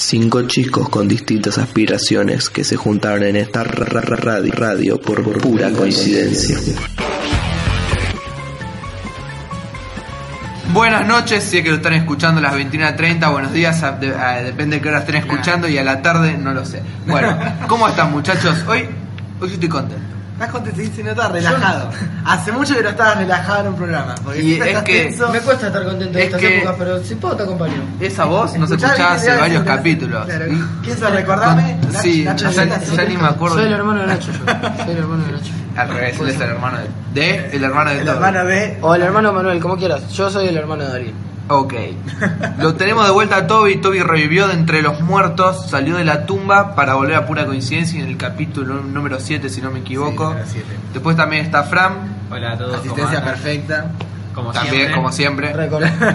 Cinco chicos con distintas aspiraciones que se juntaron en esta ra- ra- ra- radio, radio por pura coincidencia. Buenas noches, si es que lo están escuchando a las 21.30, buenos días, a- de- a- depende de qué hora estén escuchando y a la tarde no lo sé. Bueno, ¿cómo están muchachos? Hoy, hoy estoy contento. Estás contento, estás relajado. Hace mucho que no estabas relajado en un programa. Porque Y es estás que- tenso. Me cuesta estar contento en Es estas que- épocas, pero si puedo te acompaño. Esa voz no se Escuchá escuchaba hace varios capítulos. claro. ¿Quién se recordame? con- Nacho- Sí, Nacho ya, ni me acuerdo. Soy el hermano de Nacho yo. Soy el hermano de Nacho. Al revés, él es el hermano de, de el hermano de El hermano de. O el hermano Manuel, como quieras. Yo soy el hermano de Darín. Ok. Lo tenemos de vuelta a Toby. Toby revivió de entre los muertos, salió de la tumba para volver a pura coincidencia en el capítulo número 7, si no me equivoco. Sí. Después también está Fran, Hola a todos. Asistencia perfecta. Como también, siempre. como siempre.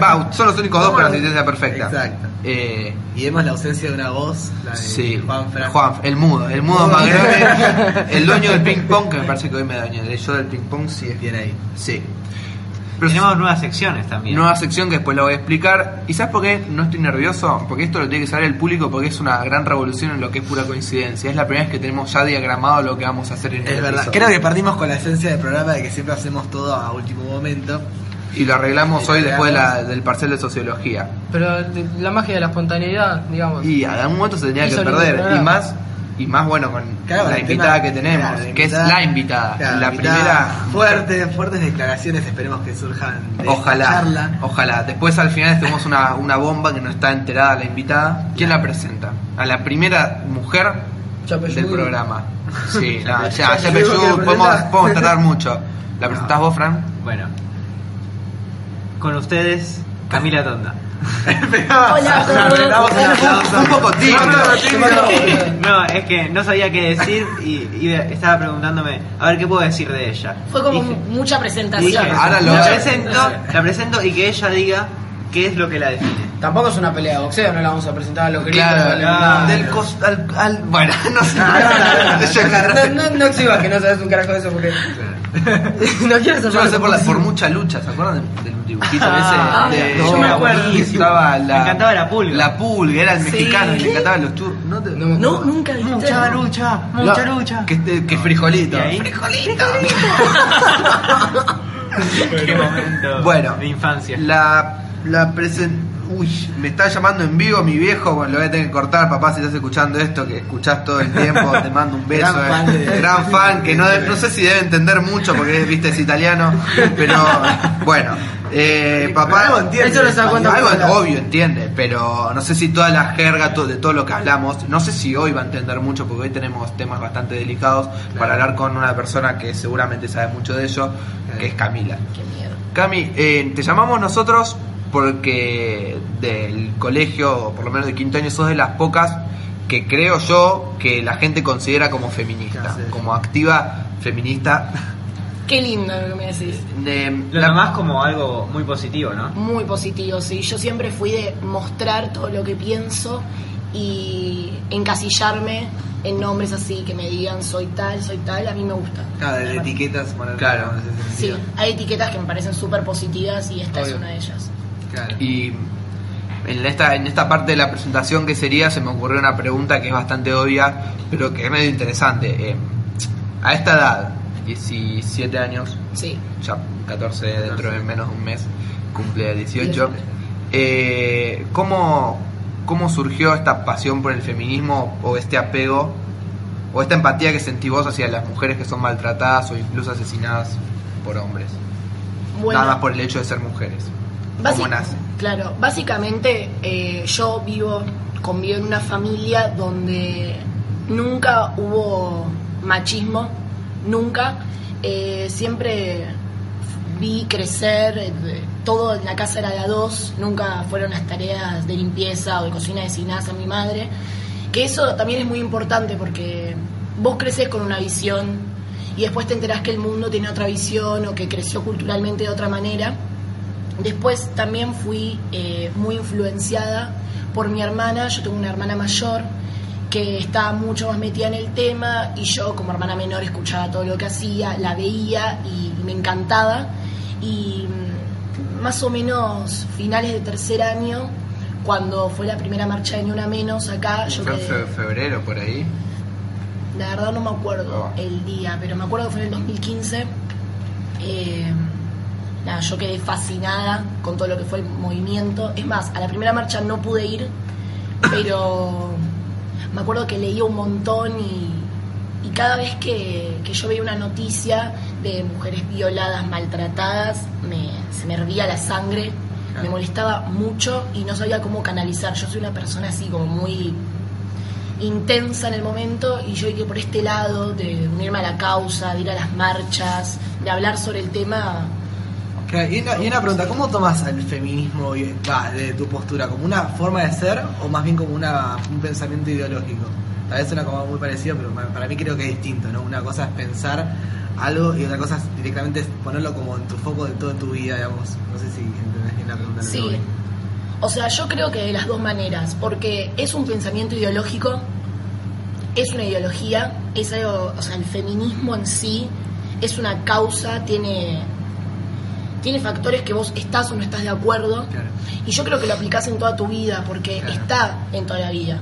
Va, son los únicos dos con asistencia perfecta. Exacto. Eh, Y vemos la ausencia de una voz, la de sí, Juan Fran. Juan, el mudo, el mudo más grave, el dueño del ping pong, que me parece que hoy me dañó. El yo del ping pong sí es Bien ahí. Sí. Pero Tenemos nuevas secciones también. Nueva sección que después la voy a explicar. ¿Y sabes por qué no estoy nervioso? Porque esto lo tiene que saber el público porque es una gran revolución en lo que es pura coincidencia. Es la primera vez que tenemos ya diagramado lo que vamos a hacer en el Es verdad. episodio. Creo que perdimos con la esencia del programa de que siempre hacemos todo a último momento. Y lo arreglamos Y hoy después de la- arreglamos. del parcial de sociología. Pero la magia de la espontaneidad, digamos. Y a algún momento se tenía que perder. Y más, y más bueno con Claro, la invitada tema- que tenemos, claro, que es la invitada. Claro, la invitada primera. Fuerte, fuertes declaraciones esperemos que surjan de esta Ojalá, charla. ojalá. Después al final tenemos una, una bomba que no está enterada la invitada. ¿Quién la presenta? A la primera mujer Chapeyú. del programa. Sí, no, ya, ya Chapeyú, Peyú, ¿quién la podemos, podemos tardar mucho. ¿La presentás vos, Fran? Bueno. Con ustedes, Camila Tonda. Hola un aplauso. Un poco tímido. No, es que no sabía qué decir y, y estaba preguntándome, a ver qué puedo decir de ella. Fue como Dije- mucha dije, presentación. Ahora lo- la presento, la presento y que ella diga qué es lo que la define. Tampoco es una pelea de boxeo, no la vamos a presentar a los gritos. Claro, al- claro. del cos- al, al- bueno, no sé. No, no, no exhibas que no sabes un carajo de eso porque. no quieres Yo lo sé por, la- por mucha lucha, ¿se acuerdan del, del dibujito Ah, ese? De, no, yo me acuerdo. Estaba la, Me encantaba la pulga. La pulga, era el mexicano y le encantaban los churros. ¿No te- No me No, nunca viste. Mucha lucha, mucha lucha. Que, este- que frijolito. ¿Y ahí? Frijolito. Qué momento Bueno, de infancia. La, la presen... Uy, me está llamando en vivo mi viejo, bueno, lo voy a tener que cortar, papá, si estás escuchando esto, que escuchás todo el tiempo, te mando un beso. Gran eh. fan de- Gran fan, que no, no sé si debe entender mucho porque viste, es italiano, pero bueno, eh, papá... algo entiende Eso lo Algo obvio entiende, pero no sé si toda la jerga to- de todo lo que hablamos, no sé si hoy va a entender mucho porque hoy tenemos temas bastante delicados para hablar con una persona que seguramente sabe mucho de ello, que es Camila. Qué miedo. Cami, eh, te llamamos nosotros porque del colegio, por lo menos de quinto año, sos de las pocas que creo yo que la gente considera como feminista, como activa feminista. Qué lindo lo que me decís. De- Lo tomás como algo muy positivo, ¿no? Muy positivo, sí. Yo siempre fui de mostrar todo lo que pienso y encasillarme en nombres así, que me digan soy tal, soy tal, a mí me gusta. Claro, de etiquetas. poner- Claro. en ese Sí, hay etiquetas que me parecen súper positivas y esta es Obvio. una de ellas. Claro. Y en esta, en esta parte de la presentación que sería, se me ocurrió una pregunta que es bastante obvia, pero que es medio interesante. Eh, a esta edad, 17 años, Sí. ya 14 dentro de menos de un mes, cumple 18. Eh, ¿cómo, ¿Cómo surgió esta pasión por el feminismo o este apego o esta empatía que sentís vos hacia las mujeres que son maltratadas o incluso asesinadas por hombres? Bueno, Nada más por el hecho de ser mujeres. ¿Cómo nace? Claro, básicamente eh, yo vivo, convivo en una familia donde nunca hubo machismo, nunca. Eh, siempre vi crecer, eh, todo en la casa era de a dos, nunca fueron las tareas de limpieza o de cocina designadas a mi madre. Que eso también es muy importante porque vos creces con una visión y después te enterás que el mundo tiene otra visión o que creció culturalmente de otra manera. Después también fui eh, muy influenciada por mi hermana, yo tengo una hermana mayor que estaba mucho más metida en el tema y yo como hermana menor escuchaba todo lo que hacía, la veía y, me encantaba y mm, más o menos finales de tercer año cuando fue la primera marcha de Ni Una Menos acá, yo Fue quedé- febrero por ahí. La verdad no me acuerdo Oh. el día, pero me acuerdo que fue en el 2015. Eh, nada, yo quedé fascinada con todo lo que fue el movimiento. Es más, a la primera marcha no pude ir, pero me acuerdo que leía un montón y, y cada vez que, que yo veía una noticia de mujeres violadas, maltratadas, me, se me hervía la sangre, me molestaba mucho y no sabía cómo canalizar. Yo soy una persona así como muy intensa en el momento y yo dije por este lado de unirme a la causa, de ir a las marchas, de hablar sobre el tema. Claro, Y una, y una pregunta, ¿cómo tomas el feminismo y- de tu postura? ¿Como una forma de ser o más bien como una, un pensamiento ideológico? Tal vez suena como muy parecido, pero pa- para mí creo que es distinto, ¿no? Una cosa es pensar algo y otra cosa es directamente ponerlo como en tu foco de toda tu vida, digamos. No sé si entendés bien la pregunta. lo que Sí. O sea, yo creo que de las dos maneras, porque es un pensamiento ideológico, es una ideología, es algo, o sea, el feminismo en sí es una causa, tiene, tiene factores que vos estás o no estás de acuerdo, Claro. y yo creo que lo aplicás en toda tu vida, porque Claro. está en toda la vida.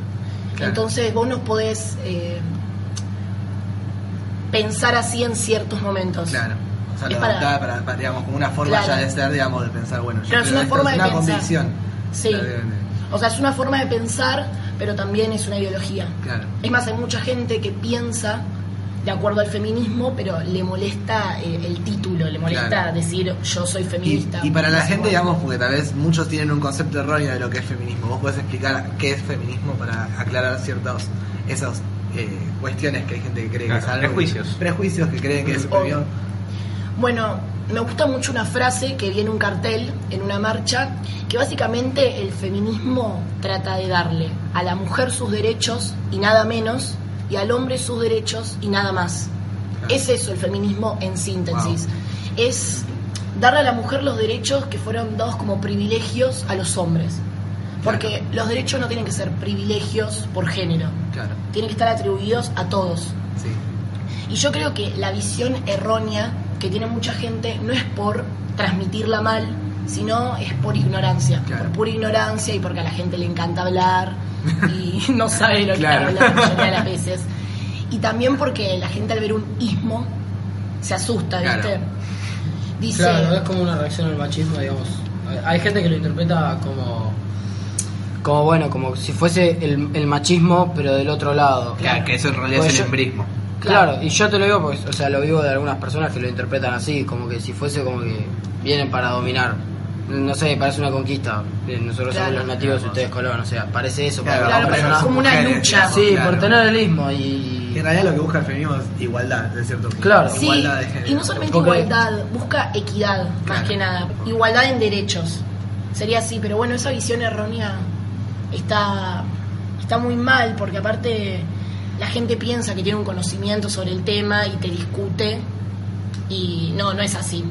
Claro. Entonces vos no podés eh, pensar así en ciertos momentos. Claro. O sea, lo para- para, para, digamos, como una forma ya de ser, digamos, de pensar, bueno, yo Claro, es una esto, forma es de una pensar. convicción. Sí. O sea, es una forma de pensar, pero también es una ideología. Claro. Es más, hay mucha gente que piensa de acuerdo al feminismo, pero le molesta eh, el título, le molesta Claro. decir yo soy feminista. y para la gente, digamos, porque tal vez muchos tienen un concepto erróneo de lo que es feminismo. ¿Vos podés explicar qué es feminismo para aclarar ciertas esas eh, cuestiones que hay gente que cree Claro, que es algo? prejuicios. Prejuicios que creen que es Obvio. superior. Bueno, me gusta mucho una frase que viene un cartel en una marcha, que básicamente el feminismo trata de darle a la mujer sus derechos y nada menos, y al hombre sus derechos y nada más. Claro. Es eso el feminismo en síntesis. Es darle a la mujer los derechos que fueron dados como privilegios a los hombres. Porque los derechos no tienen que ser privilegios por género, Claro, tienen que estar atribuidos a todos. sí. Y yo creo que la visión errónea que tiene mucha gente no es por transmitirla mal, sino es por ignorancia. Claro. Por pura ignorancia y porque a la gente le encanta hablar y no sabe lo Claro. que habla la mayoría de las veces. Y también porque la gente al ver un ismo se asusta, ¿viste? Claro. Dice, Claro, es como una reacción al machismo, digamos. Hay gente que lo interpreta como. Como bueno, como si fuese el, el machismo, pero del otro lado. Claro, que eso en realidad Pues es el yo- embrismo. Claro, y yo te lo digo porque, o sea, lo vivo de algunas personas que lo interpretan así, como que si fuese como que vienen para dominar. No sé, parece una conquista. Eh, Nosotros Claro. somos los nativos y ustedes colón, o sea, parece eso. Claro, para pero es como una mujeres, lucha. Sí, Claro. por tener el ismo Y y. en realidad lo que busca el feminismo es igualdad, de cierto punto. Claro. Sí, Igualdad de género. y no solamente Porque- igualdad, busca equidad, más que nada. Igualdad en derechos. Sería así, pero bueno, esa visión errónea está, está muy mal, porque aparte la gente piensa que tiene un conocimiento sobre el tema y te discute, y no, no es así.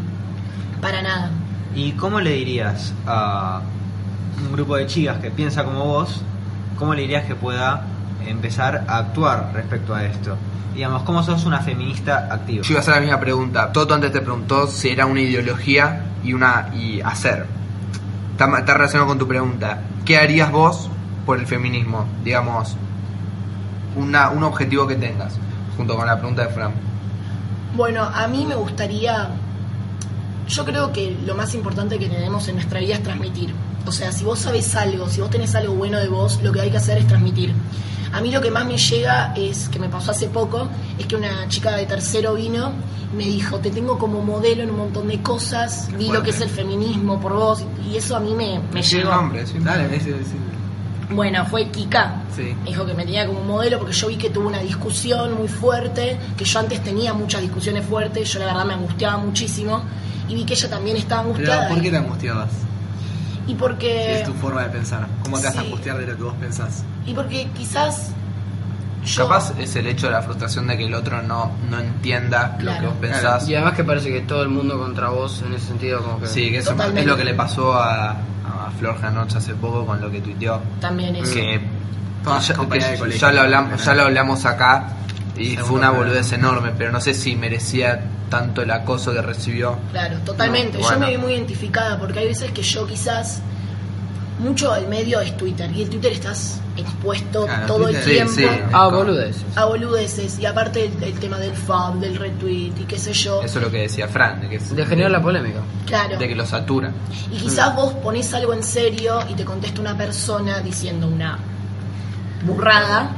Para nada. ¿Y cómo le dirías a un grupo de chicas que piensa como vos, cómo le dirías que pueda empezar a actuar respecto a esto? Digamos, ¿cómo sos una feminista activa? Yo iba a hacer la misma pregunta. Toto antes te preguntó si era una ideología y una y hacer. Está, relacionado con tu pregunta. ¿Qué harías vos por el feminismo? Digamos, una, un objetivo que tengas, junto con la pregunta de Fran. Bueno, a mí me gustaría. Yo creo que lo más importante que tenemos en nuestra vida es transmitir. O sea, si vos sabes algo, si vos tenés algo bueno de vos, lo que hay que hacer es transmitir. A mí lo que más me llega es, que me pasó hace poco, es que una chica de tercero vino me dijo, te tengo como modelo en un montón de cosas, vi lo que es el feminismo por vos, y eso a mí me, me Sí, llegó. nombre, sí. Dale, sí. Bueno, fue Kika. Sí. Me dijo que me tenía como modelo porque yo vi que tuvo una discusión muy fuerte, que yo antes tenía muchas discusiones fuertes, yo la verdad me angustiaba muchísimo y vi que ella también estaba Pero, angustiada. ¿por qué te angustiabas? Y porque es tu forma de pensar. ¿Cómo te vas a sí. angustiar de lo que vos pensás? y porque quizás yo Capaz es el hecho de la frustración de que el otro no, no entienda lo Claro. que vos pensás. Y además que parece que todo el mundo contra vos en ese sentido, como que. Sí, que eso Totalmente. es lo que le pasó a, a Flor Janoch hace poco con lo que tuiteó. también es Que, ya, que ya lo hablamos, ya lo hablamos acá y Segundo fue una boludez enorme, pero no sé si merecía tanto el acoso que recibió. Claro, totalmente. No, Yo bueno. me vi muy identificada porque hay veces que yo quizás mucho el medio es Twitter y el Twitter estás expuesto Claro, todo Twitter- el Sí, tiempo sí. Ah, boludeces. a boludeces y aparte el, el tema del fan, del retweet y qué sé yo. Eso es lo que decía Fran, de que, es- De generar la polémica. Claro. de que lo satura. Y quizás vos ponés algo en serio y te contesta una persona diciendo una burrada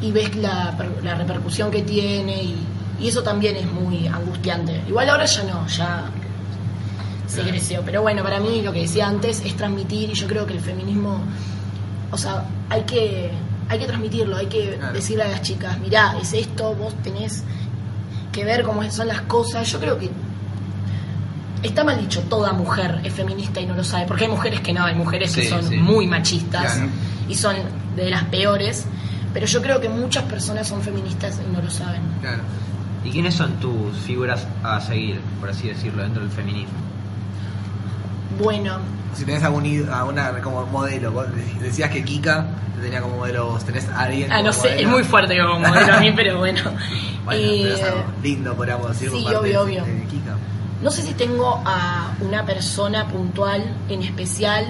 y ves la, la repercusión que tiene y, y eso también es muy angustiante. Igual ahora ya no, ya se creció. Pero bueno, para mí lo que decía antes es transmitir y yo creo que el feminismo, o sea, hay que, hay que transmitirlo, hay que Claro. decirle a las chicas, mirá, es esto, vos tenés que ver cómo son las cosas. Yo creo que Está mal dicho, toda mujer es feminista y no lo sabe, porque hay mujeres que no, hay mujeres que son sí. muy machistas Claro. y son de las peores, pero yo creo que muchas personas son feministas y no lo saben. Claro. ¿Y quiénes son tus figuras a seguir, por así decirlo, dentro del feminismo? Bueno, Si tenés algún id- alguna como modelo, vos de- decías que Kika te tenía como modelo vos, tenés a alguien ah, no sé, modelo? es muy fuerte como modelo a mí, pero bueno. Bueno, Eh, pero es algo lindo, podríamos decir, sí, por obvio, de- obvio. de Kika. No sé si tengo a una persona puntual en especial,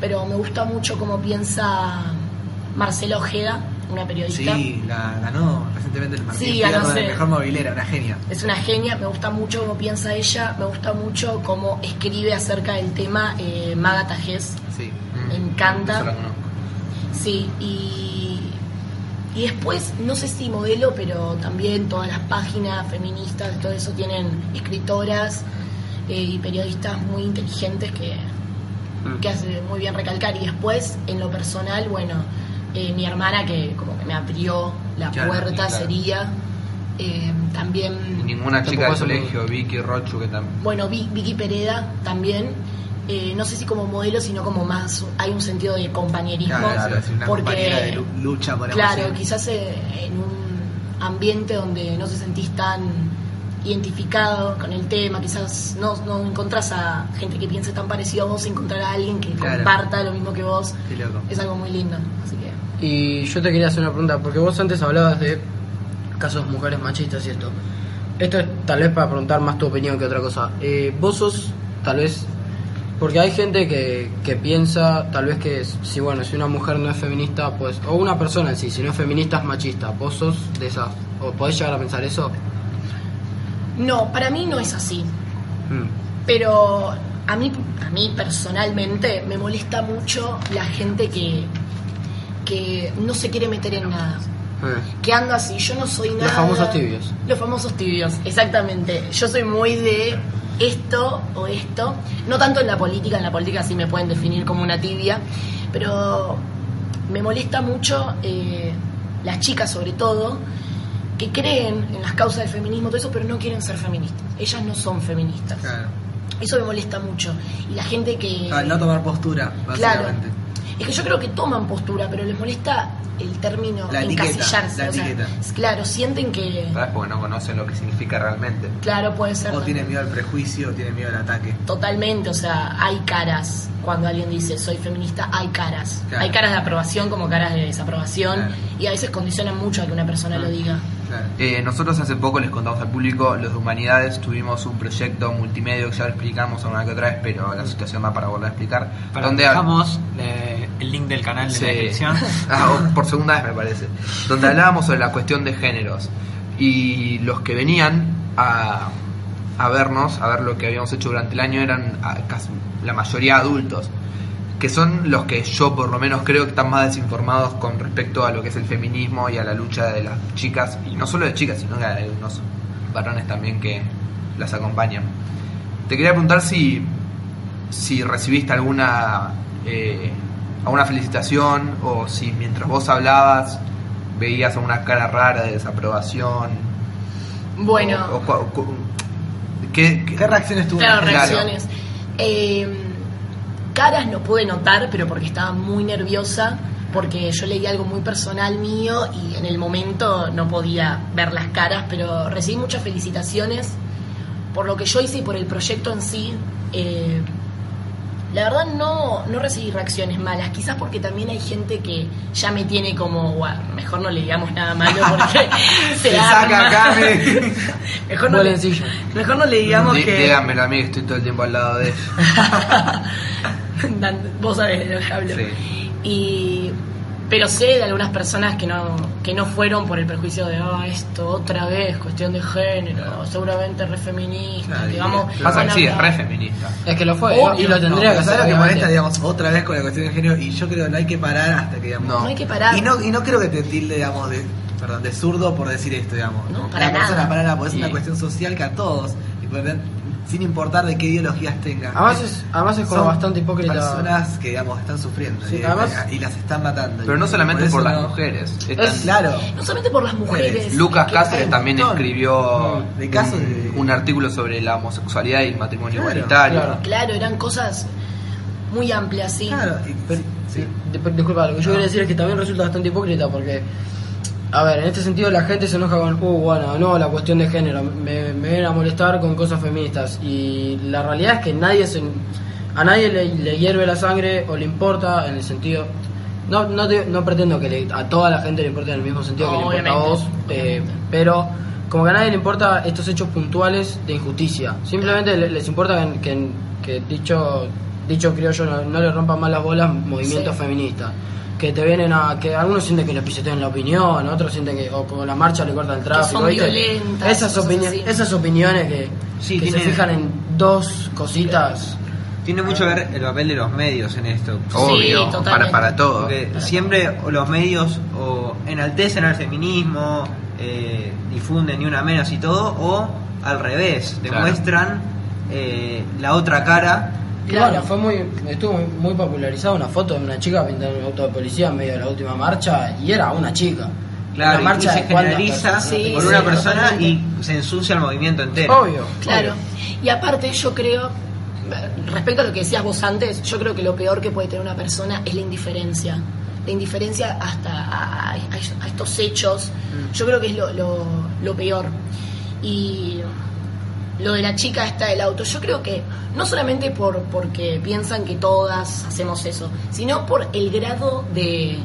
pero me gusta mucho cómo piensa Marcela Ojeda, una periodista. Sí, la ganó recientemente el Martín Sí, ganó, sí. Mejor Movilera, una genia. Es una genia, me gusta mucho cómo piensa ella, me gusta mucho cómo escribe acerca del tema eh, Maga Tajés. Sí. Me encanta. La conozco. Sí, y, y después, no sé si modelo, pero también todas las páginas feministas, todo eso tienen escritoras eh, y periodistas muy inteligentes que, que hace muy bien recalcar. Y después, en lo personal, bueno, eh, mi hermana que como que me abrió la Claro, puerta claro. sería eh, Y también, ninguna chica del colegio, Vicky Rochu, que también. bueno, Vi- Vicky Pereda también. eh, no sé si como modelo, sino como más, hay un sentido de compañerismo. Claro, es una porque de lu- lucha, podemos Claro, decir. quizás eh, en un ambiente donde no te sentís tan identificado con el tema, quizás no, no encontrás a gente que piense tan parecido a vos, encontrar a alguien que Claro. comparta lo mismo que vos, Qué loco. es algo muy lindo. Así que, Y yo te quería hacer una pregunta, porque vos antes hablabas de casos de mujeres machistas y esto. Esto es tal vez para preguntar más tu opinión que otra cosa. Eh, vos sos, tal vez, porque hay gente que, que piensa, tal vez que si bueno, si una mujer no es feminista, pues, o una persona en sí, si no es feminista es machista. ¿Vos sos de esas, o podés llegar a pensar eso? no, para mí no es así. Mm. Pero a mí, a mí personalmente me molesta mucho la gente que, que no se quiere meter en nada. Eh. Que anda así, yo no soy nada. Los famosos tibios. Los famosos tibios, exactamente. Yo soy muy de esto o esto. No tanto en la política, en la política sí me pueden definir como una tibia. Pero me molesta mucho eh, las chicas, sobre todo, que creen en las causas del feminismo, todo eso, pero no quieren ser feministas. Ellas no son feministas. Claro. Eso me molesta mucho. Y la gente que. Al no tomar postura, Claro. Es que yo creo que toman postura, pero les molesta el término La etiqueta, encasillarse. la o sea, claro, sienten que. ¿Sabes? Porque no conocen lo que significa realmente. Claro, puede ser. O también. tiene miedo al prejuicio, o tiene miedo al ataque. Totalmente, o sea, hay caras. Cuando alguien dice soy feminista, hay caras. Claro. Hay caras de aprobación como caras de desaprobación. Claro. Y a veces condicionan mucho a que una persona lo diga. Claro. Eh, nosotros hace poco les contamos al público, los de Humanidades, tuvimos un proyecto multimedia que ya lo explicamos alguna que otra vez, pero la situación va para volver a explicar. Para donde dejamos eh, el link del canal de Sí. la descripción. Ah, por segunda vez me parece. Donde hablábamos sobre la cuestión de géneros. Y los que venían a, a vernos, a ver lo que habíamos hecho durante el año, eran ah, casi la mayoría adultos. Que son los que yo por lo menos creo que están más desinformados con respecto a lo que es el feminismo y a la lucha de las chicas. Y no solo de chicas, sino que hay unos varones también que las acompañan. Te quería preguntar si, si recibiste alguna eh, alguna felicitación o si mientras vos hablabas veías alguna cara rara de desaprobación. Bueno, O- o ¿qué, qué- ¿Qué reacciones tuvo? claro, reacciones. Eh, caras no pude notar, pero porque estaba muy nerviosa. Porque yo leí algo muy personal mío y en el momento no podía ver las caras, pero recibí muchas felicitaciones por lo que yo hice y por el proyecto en sí. Eh, la verdad no, no recibí reacciones malas, quizás porque también hay gente que ya me tiene como, "Guau, mejor no le digamos nada malo porque se Se arma". saca acá, me- mejor, no le, mejor no le digamos que... Díganmelo a mí que estoy todo el tiempo al lado de ella. Vos sabés de lo que hablo. Sí. Y, pero sé de algunas personas que no, que no fueron por el prejuicio de, ah, esto otra vez, cuestión de género, seguramente re feminista, Claro, que y- vamos... Pasa que sí, es hablar". re feminista. Es que lo fue, y lo tendría No, que ¿sabes hacer. lo que molesta, digamos, otra vez con la cuestión de género? Y yo creo que no hay que parar hasta que, digamos... No. No hay que parar. Y no, y no creo que te tilde, digamos, de, perdón, de zurdo por decir esto, digamos. No, para la persona, nada. para nada, porque es una cuestión social que a todos, y ende, sin importar de qué ideologías tengan. Además es, además es como Son bastante hipócrita. personas que, digamos, están sufriendo Sí, y, además- y las están matando. Pero no solamente por las no- mujeres. Es- Claro. No solamente por las mujeres. Lucas Cáceres también escribió De casos un, de- un artículo sobre la homosexualidad y el matrimonio Claro, igualitario. claro. Claro, eran cosas muy amplias, sí. Claro, y- Pero- sí. Disculpa, lo que yo quería decir es que también resulta bastante hipócrita porque, a ver, en este sentido la gente se enoja con, uh, bueno, no, la cuestión de género, me, me vienen a molestar con cosas feministas. Y la realidad es que nadie se, a nadie le, le hierve la sangre o le importa en el sentido. No, no, te- no pretendo que le- a toda la gente le importe en el mismo sentido que le importa a vos, eh, pero como que a nadie le importa estos hechos puntuales de injusticia. Simplemente le- les importa que, que, que dicho, dicho criollo no, no le rompan más las bolas movimientos Sí. feministas. Que te vienen a. que algunos sienten que le pisotean la opinión, otros sienten que. o con la marcha le cortan el tráfico. son ¿viste? violentas, Esas, cosas opini- así. esas opiniones que, Sí, que se fijan en dos cositas. Tiene mucho que ver el papel de los medios en esto. Obvio, para, para todo. Porque siempre los medios o enaltecen al feminismo, eh, difunden ni una menos y todo, o al revés, Claro. demuestran eh, la otra cara. Claro. bueno, fue muy, estuvo muy, popularizada una foto de una chica pintando un auto de policía en medio de la última marcha y era una chica. Claro, una y marcha se generaliza? Sí, por sí, una persona totalmente. y se ensucia el movimiento entero. Obvio. Claro. obvio. Y aparte yo creo, respecto a lo que decías vos antes, yo creo que lo peor que puede tener una persona es la indiferencia. La indiferencia hasta a, a- a estos hechos, yo creo que es lo, lo- lo peor. Y lo de la chica esta del auto, yo creo que no solamente por porque piensan que todas hacemos eso, sino por el grado de,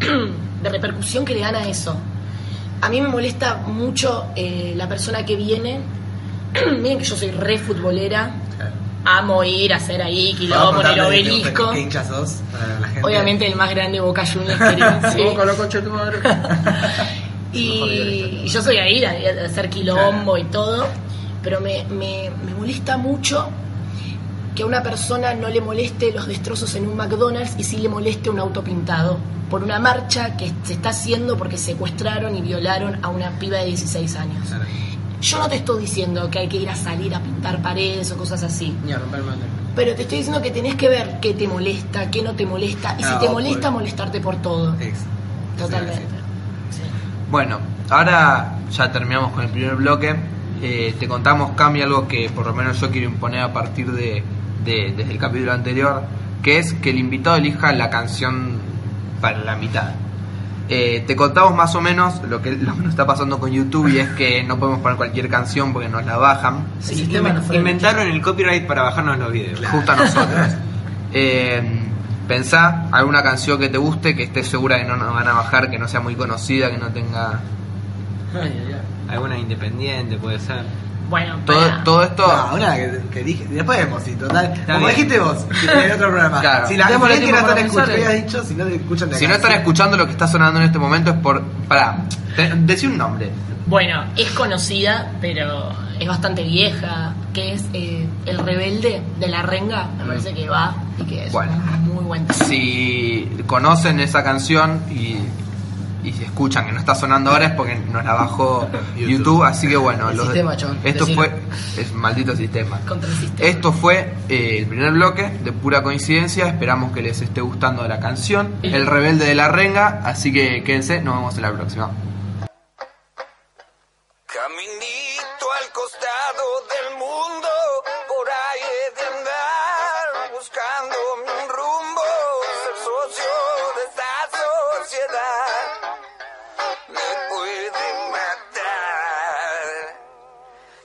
de repercusión que le dan a eso. A mí me molesta mucho eh, la persona que viene. Miren que yo soy re futbolera. Amo ir a hacer ahí quilombo en el obelisco. ¿Qué hinchas sos? Para la gente. Obviamente el más grande Boca Juniors sí. Y, y yo soy ahí a, a hacer quilombo y todo, pero me, me, me molesta mucho que a una persona no le moleste los destrozos en un McDonald's y sí le moleste un auto pintado por una marcha que se está haciendo porque secuestraron y violaron a una piba de 16 años. Claro. Yo no te estoy diciendo que hay que ir a salir a pintar paredes o cosas así, Ni a romper pero te estoy diciendo que tenés que ver qué te molesta, qué no te molesta, y si Ah, te obvio. molesta, molestarte por todo. Ex. Totalmente. Sí, Sí. Bueno, ahora ya terminamos con el primer bloque. Eh, te contamos, cambia algo que por lo menos yo quiero imponer a partir de, de- desde el capítulo anterior, que es que el invitado elija la canción para la mitad. Eh, te contamos más o menos lo que, lo que nos está pasando con YouTube y es que no podemos poner cualquier canción porque nos la bajan. No fue- Inventaron el copyright para bajarnos los videos. justo a nosotros. Eh, pensá alguna canción que te guste, que estés segura que no nos van a bajar, que no sea muy conocida, que no tenga... Ay, ay, ay. Alguna independiente puede ser. Bueno, Todo, para- todo esto... No, una que, que dije. Después vemos, sí, total. Como bien. dijiste vos, que en otro programa. Claro. Si la Démosle gente que tiempo no están escuchando, dicho, si no te escuchan de Si no están escuchando lo que está sonando en este momento es por... Pará, decí un nombre. Bueno, es conocida, pero es bastante vieja, que es eh, El Rebelde de la Renga, me parece que va y que es Bueno. muy buen tema. Si conocen esa canción y, y si escuchan que no está sonando ahora es porque nos la bajó YouTube, YouTube. así que bueno, El los- sistema, chabón, esto decilo. fue... Es maldito sistema. Contra el sistema. Esto fue eh, el primer bloque de pura coincidencia. Esperamos que les esté gustando la canción. El rebelde de la renga. Así que quédense, nos vemos en la próxima.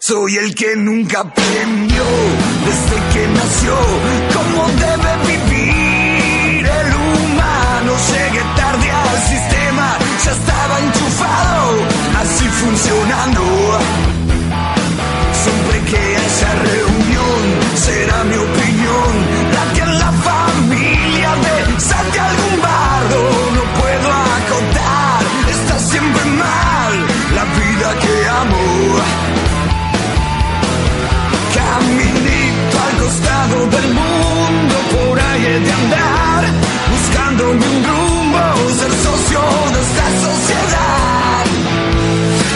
Soy el que nunca aprendió desde que nació cómo debe vivir el humano. Llegué tarde al sistema, ya estaba enchufado, así funcionando. Siempre que haya reunión, será mi opinión todo el mundo por ahí he de andar, buscándome un rumbo, ser socio de esta sociedad.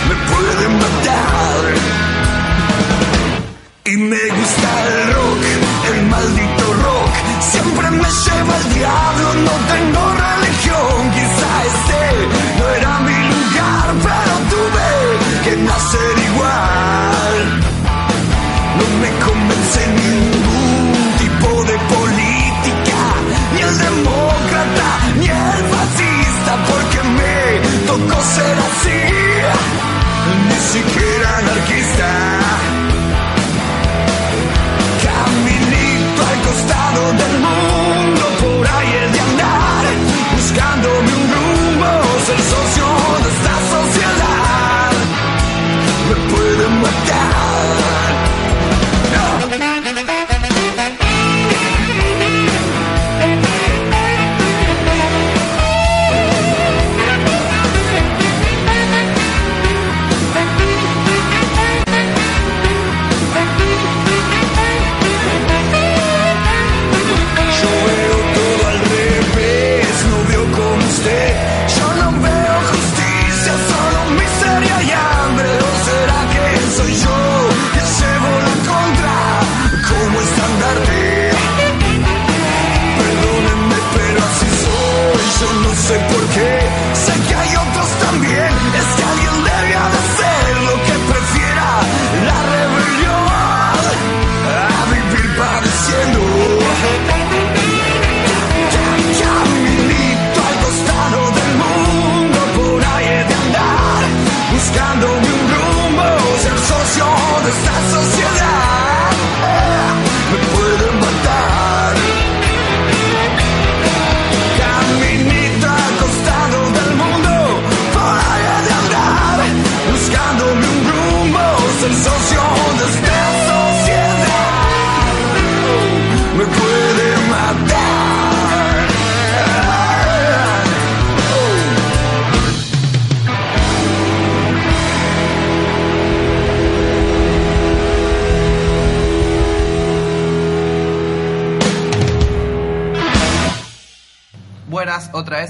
Me pueden matar. Y me gusta el rock, el maldito rock, siempre me lleva el diablo, no tengo razón. Ser así, ni siquiera anarquista. Caminito al costado del mundo, buscándome un rumbo, ser socio de esta sociedad.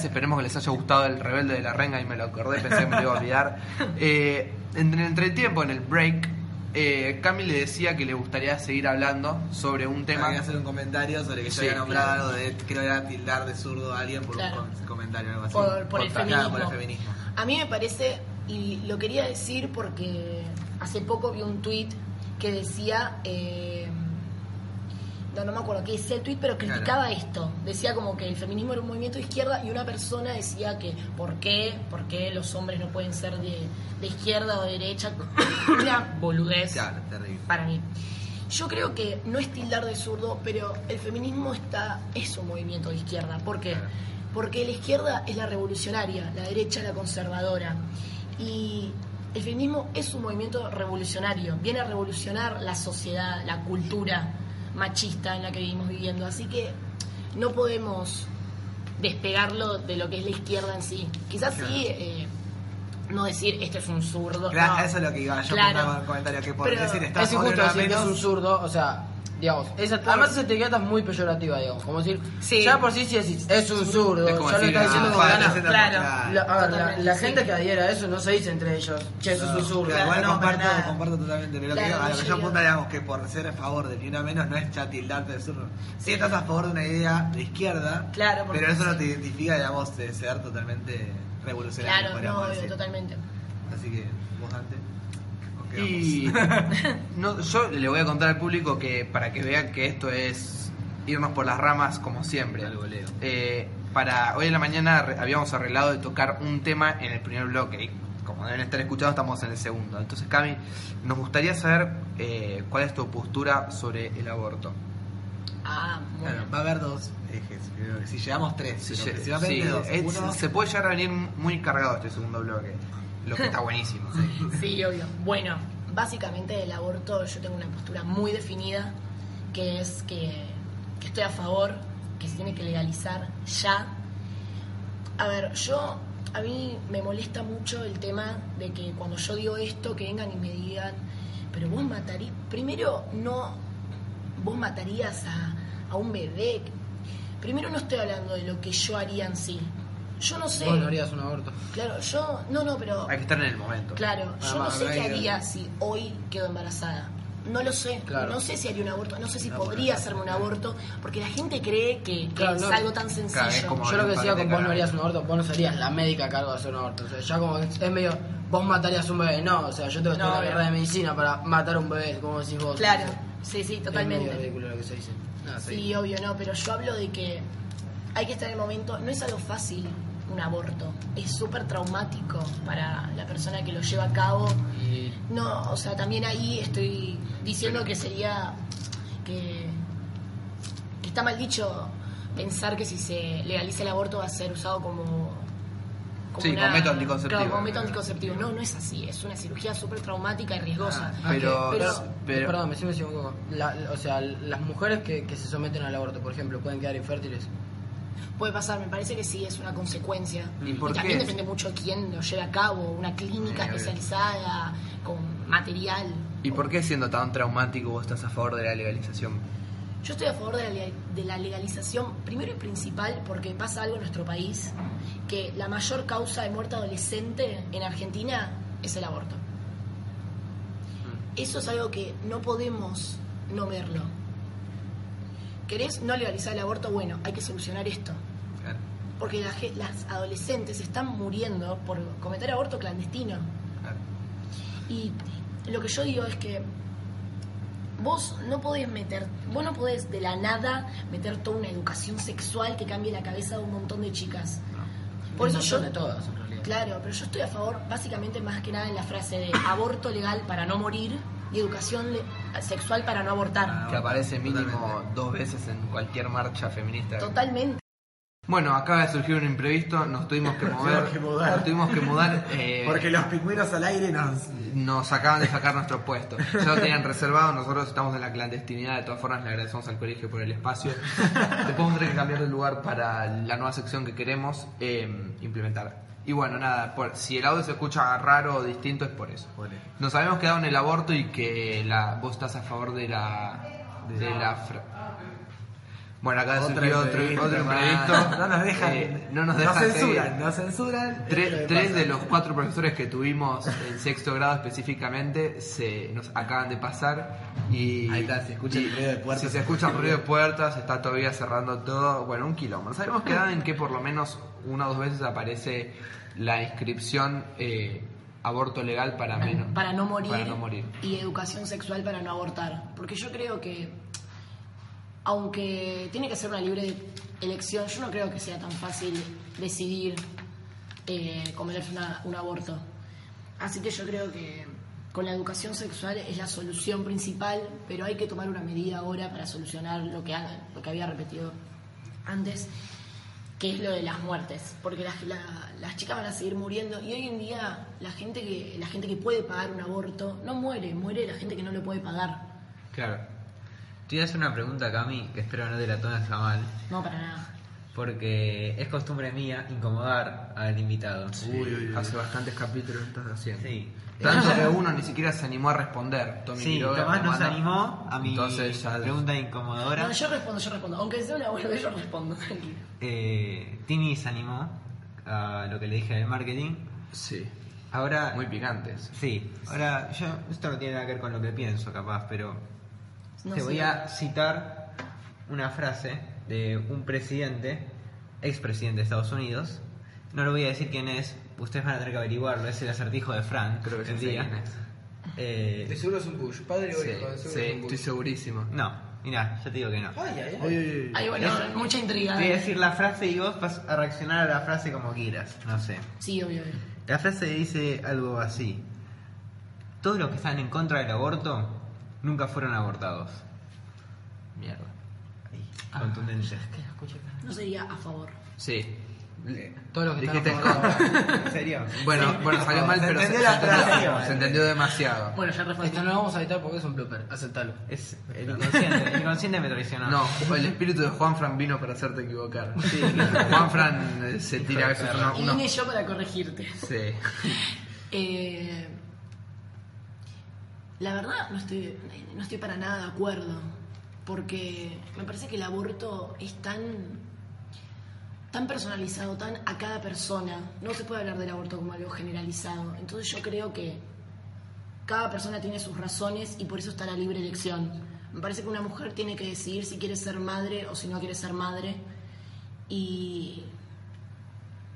Esperemos que les haya gustado el rebelde de la renga y me lo acordé, pensé que me lo iba a olvidar. Eh, en el entretiempo, en el break, eh, Cami le decía que le gustaría seguir hablando sobre un tema. Tengo que hacer un comentario sobre que yo Sí, había nombrado claro. de, creo que era tildar de zurdo a alguien por Claro. un comentario o algo así. Por- por el Claro, feminismo. por el feminismo. A mí me parece, y lo quería decir porque hace poco vi un tweet que decía, eh, no, no me acuerdo qué decía el tweet, pero criticaba esto. Decía como que el feminismo era un movimiento de izquierda y una persona decía que ¿por qué? ¿Por qué los hombres no pueden ser de, de izquierda o de derecha? Una boludez Claro, terrible. para mí. Yo creo que no es tildar de zurdo, pero el feminismo está es un movimiento de izquierda. ¿Por qué? Claro. Porque la izquierda es la revolucionaria, la derecha la conservadora. Y el feminismo es un movimiento revolucionario, viene a revolucionar la sociedad, la cultura machista en la que vivimos viviendo. Así que no podemos despegarlo de lo que es la izquierda en sí. Quizás sí, eh, no decir este es un zurdo. Claro, no. eso es lo que iba yo Claro. el comentario, que por Pero decir está Es injusto decir que es un zurdo, o sea, digamos, esa, además esa etiqueta es muy peyorativa, digamos, como decir, Sí. ya por sí si decís, es un zurdo, Es como ya lo decir, está diciendo ah, como ganas. Claro. claro. La, a ver, la, sí. gente que adhiere a eso no se dice entre ellos, che, eso es un zurdo. Claro, igual No, comparto, comparto totalmente. Pero lo que, Claro, a lo que yo apunta, digamos, que por ser a favor del ni una menos no es ya tildarte de zurdo. Sí estás a favor de una idea de izquierda, Claro, pero eso no sí. te identifica, digamos, de ser totalmente revolucionario. Claro, no, totalmente. Así que, vos antes. ¿Con qué Y no, yo le voy a contar al público que para que vean que esto es irnos por las ramas como siempre. Eh, para hoy en la mañana habíamos arreglado de tocar un tema en el primer bloque. Y como deben estar escuchando, estamos en el segundo. Entonces, Cami, nos gustaría saber eh, cuál es tu postura sobre el aborto. Ah, bueno. Bueno, va a haber dos ejes. Creo que si llevamos tres, Si pero lle- principalmente sí, dos. es- Uno, se puede llegar a venir muy cargado este segundo bloque, lo que está buenísimo. Sí, obvio. Bueno, básicamente del aborto yo tengo una postura muy definida, que es que, que estoy a favor, que se tiene que legalizar ya. A ver, yo, a mí me molesta mucho el tema de que cuando yo digo esto, que vengan y me digan, pero vos matarías, primero no, vos matarías a, a un bebé. Primero no estoy hablando de lo que yo haría en sí. Yo no sé. Vos no harías un aborto. Claro, yo, no, no, pero... Hay que estar en el momento. Claro, yo no más, sé qué que- haría si hoy quedo embarazada. No lo sé. Claro. No sé si haría un aborto. No sé si podría hacerme un aborto. Porque la gente cree que, que Claro, es no. algo tan sencillo. Claro, es como- Yo lo que decía con vos no harías un aborto, vos no serías la médica a cargo de hacer un aborto. O sea, ya como que es medio, vos matarías un bebé. No, o sea, yo tengo que No, estudiar la obvio. carrera de medicina para matar un bebé, como decís vos. Claro, sí, sí, Es medio totalmente. ridículo lo que se dice. Sí, obvio, no. Pero yo hablo de que hay que estar en el momento. No es algo fácil. Un aborto. Es súper traumático para la persona que lo lleva a cabo. Y No, o sea, también ahí estoy diciendo que sería que, que está mal dicho pensar que si se legaliza el aborto va a ser usado como Sí, como método anticonceptivo. Claro, como método anticonceptivo. No, no es así. Es una cirugía súper traumática y riesgosa. Ah, pero, Pero- pero- Perdón, me sigo un poco. La- o sea, las mujeres que, que se someten al aborto, por ejemplo, pueden quedar infértiles. Puede pasar, me parece que sí, es una consecuencia. ¿Y por también qué? depende mucho de quién lo lleve a cabo, una clínica especializada, con material. ¿Y por qué siendo tan traumático vos estás a favor de la legalización? Yo estoy a favor de la, de la legalización, primero y principal, porque pasa algo en nuestro país, que la mayor causa de muerte adolescente en Argentina es el aborto. Eso es algo que no podemos no verlo. ¿Querés no legalizar el aborto? Bueno, hay que solucionar esto. Claro. Porque la las adolescentes están muriendo por cometer aborto clandestino. claro. Y lo que yo digo es que vos no podés meter, vos no podés de la nada meter toda una educación sexual que cambie la cabeza de un montón de chicas. Por Un eso yo, montón de todas, en realidad. claro, pero yo estoy a favor, básicamente más que nada en la frase de aborto legal para no morir y educación le- sexual para no abortar. Que aparece mínimo dos veces en cualquier marcha feminista. Totalmente. Bueno, acaba de surgir un imprevisto, nos tuvimos que mover. que mudar. Nos tuvimos que mudar. eh, Porque los pingüinos al aire nos. nos acaban de sacar nuestro puesto. Ya lo tenían reservado, nosotros estamos en la clandestinidad, de todas formas le agradecemos al colegio por el espacio. Después vamos a tener que cambiar de lugar para la nueva sección que queremos eh, implementar. Y bueno, nada, por- si el audio se escucha raro o distinto es por eso. Nos habíamos quedado en el aborto y que la, vos estás a favor de la... De la fra- bueno, acá Otro surgió otro, imprevisto, otro imprevisto. No nos dejan. Eh, no nos dejan censuran, seguir. nos censuran. Tres, tres de los cuatro profesores que tuvimos en sexto grado específicamente se nos acaban de pasar y Ahí está, se escucha el y ruido de puertas. Si se escucha el ruido de puertas, está todavía cerrando todo. Bueno, un quilombo. Nos habíamos quedado en que por lo menos una o dos veces aparece la inscripción eh, aborto legal para menos para no morir, para no morir. y educación sexual para no abortar. Porque yo creo que, aunque tiene que ser una libre elección, yo no creo que sea tan fácil decidir eh, cometerse una- un aborto. Así que yo creo que con la educación sexual es la solución principal, pero hay que tomar una medida ahora para solucionar lo que, lo que había repetido antes, que es lo de las muertes, porque las, la- las chicas van a seguir muriendo y hoy en día la gente que la gente que puede pagar un aborto no muere, muere la gente que no lo puede pagar. Claro. Te iba a hacer una pregunta, Cami, que espero no te la tomes a mal, No para nada. porque es costumbre mía incomodar al invitado. Hace bastantes capítulos lo estás haciendo. Sí. Tanto que uno ni siquiera se animó a responder. Tommy Sí, Quiroga, Tomás nos animó a mi Entonces ya- pregunta incomodora. No, yo respondo, yo respondo. Aunque sea una buena yo respondo, tranquilo. Eh, Tini se animó a lo que le dije del marketing. Sí, Ahora, muy picantes. sí, ahora yo, esto no tiene nada que ver con lo que pienso, capaz, pero No te sé. voy a citar una frase de un presidente, expresidente de Estados Unidos. No lo voy a decir quién es, ustedes van a tener que averiguarlo, es el acertijo de Frank. Creo que el día. Eh, De seguro es un Bush, padre o Sí, hijo, de seguro sí, es un estoy Bush. segurísimo. no, mira, yo te digo que no. Ay, ay, ay. Oye, oye, oye. Ay, bueno, mucha intriga. Voy a decir la frase y vos vas a reaccionar a la frase como quieras, no sé. Sí, obvio, obvio. La frase dice algo así. Todos los que están en contra del aborto nunca fueron abortados. Mierda. Ahí, contundente. No sería a favor. Sí. Todos los que Dijiste están a favor. contra. ¿En serio? Bueno, bueno, salió mal, Se pero se, entendió la se entendió, frase. se entendió demasiado. Bueno, ya respondí. Esto no lo vamos a editar porque es un blooper, aceptalo. Es el inconsciente, el inconsciente me traicionó. No, el espíritu de Juanfran vino para hacerte equivocar. Juanfran eh, se tira a veces uno- Y vine yo para corregirte. Sí. Eh, la verdad no estoy, no estoy para nada de acuerdo, porque me parece que el aborto es tan, tan personalizado, tan a cada persona. No se puede hablar del aborto como algo generalizado. Entonces yo creo que cada persona tiene sus razones y por eso está la libre elección. Me parece que una mujer tiene que decidir si quiere ser madre o si no quiere ser madre. Y